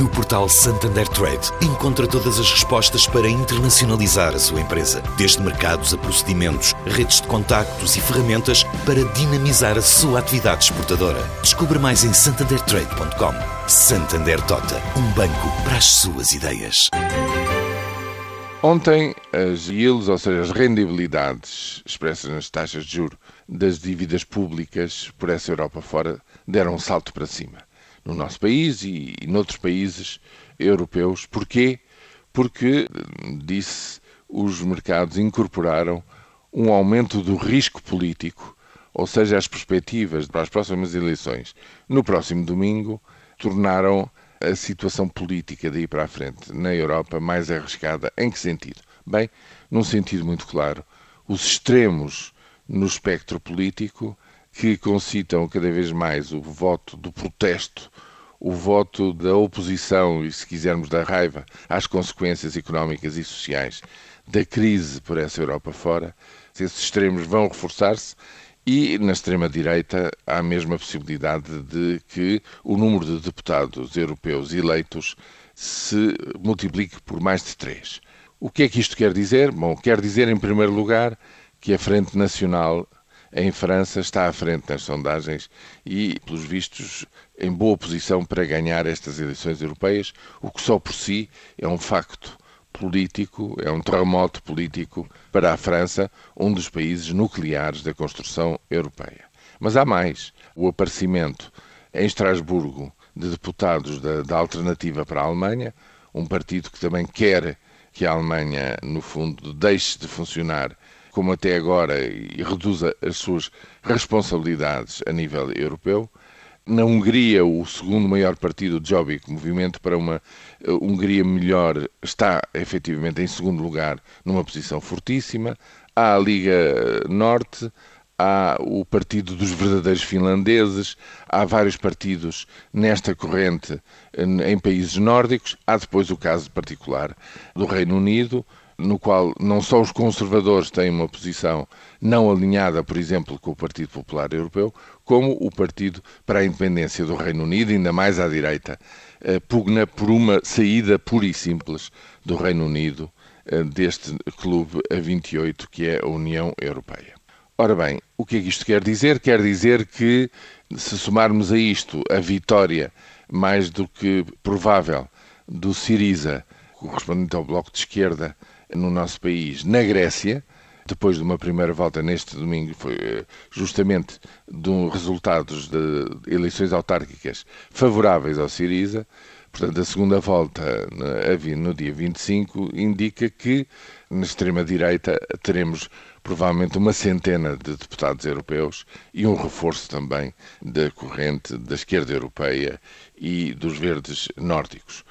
No portal Santander Trade, encontra todas as respostas para internacionalizar a sua empresa, desde mercados a procedimentos, redes de contactos e ferramentas para dinamizar a sua atividade exportadora. Descubra mais em santandertrade.com. Santander Tota, um banco para as suas ideias. Ontem, as yields, ou seja, as rendibilidades expressas nas taxas de juro das dívidas públicas por essa Europa fora, deram um salto para cima no nosso país e, e noutros países europeus. Porquê? Porque, disse, os mercados incorporaram um aumento do risco político, ou seja, as perspectivas para as próximas eleições no próximo domingo tornaram a situação política daí para a frente na Europa mais arriscada. Em que sentido? Bem, num sentido muito claro. Os extremos no espectro político que concitam cada vez mais o voto do protesto, o voto da oposição e, se quisermos, da raiva às consequências económicas e sociais da crise por essa Europa fora, esses extremos vão reforçar-se e na extrema-direita há a mesma possibilidade de que o número de deputados europeus eleitos se multiplique por mais de três. O que é que isto quer dizer? Bom, quer dizer, em primeiro lugar, que a Frente Nacional em França está à frente nas sondagens e, pelos vistos, em boa posição para ganhar estas eleições europeias, o que só por si é um facto político, é um terremoto político para a França, um dos países nucleares da construção europeia. Mas há mais. O aparecimento em Estrasburgo de deputados da, da Alternativa para a Alemanha, um partido que também quer que a Alemanha, no fundo, deixe de funcionar como até agora e reduza as suas responsabilidades a nível europeu. Na Hungria, o segundo maior partido, o Jobbik, Movimento para uma eh, Hungria Melhor, está efetivamente em segundo lugar, numa posição fortíssima. Há a Liga Norte, há o Partido dos Verdadeiros Finlandeses, há vários partidos nesta corrente eh, em países nórdicos. Há depois o caso particular do Reino Unido, no qual não só os conservadores têm uma posição não alinhada, por exemplo, com o Partido Popular Europeu, como o Partido para a Independência do Reino Unido, ainda mais à direita, eh, pugna por uma saída pura e simples do Reino Unido eh, deste clube a 28 que é a União Europeia. Ora bem, o que é que isto quer dizer? Quer dizer que, se somarmos a isto a vitória mais do que provável do Siriza, correspondente ao Bloco de Esquerda, no nosso país, na Grécia, depois de uma primeira volta neste domingo, foi eh, justamente de resultados de eleições autárquicas favoráveis ao Siriza. Portanto, a segunda volta, no dia 25, indica que na extrema-direita teremos provavelmente uma centena de deputados europeus e um reforço também da corrente da esquerda europeia e dos verdes nórdicos.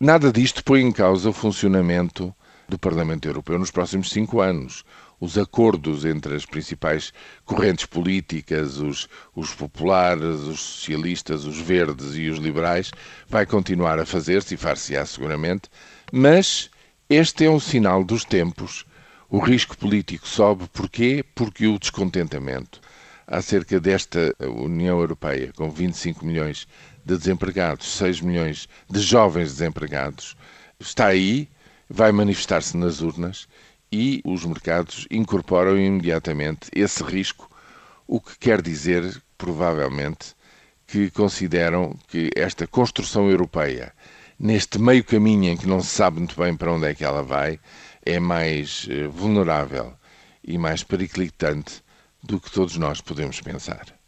Nada disto põe em causa o funcionamento do Parlamento Europeu nos próximos cinco anos. Os acordos entre as principais correntes políticas, os, os populares, os socialistas, os verdes e os liberais, vai continuar a fazer-se e far-se-á seguramente, mas este é um sinal dos tempos. O risco político sobe. Porquê? Porque o descontentamento acerca desta União Europeia, com 25 milhões de desempregados, 6 milhões de jovens desempregados, está aí vai manifestar-se nas urnas e os mercados incorporam imediatamente esse risco, o que quer dizer, provavelmente, que consideram que esta construção europeia, neste meio caminho em que não se sabe muito bem para onde é que ela vai, é mais eh, vulnerável e mais periclitante do que todos nós podemos pensar.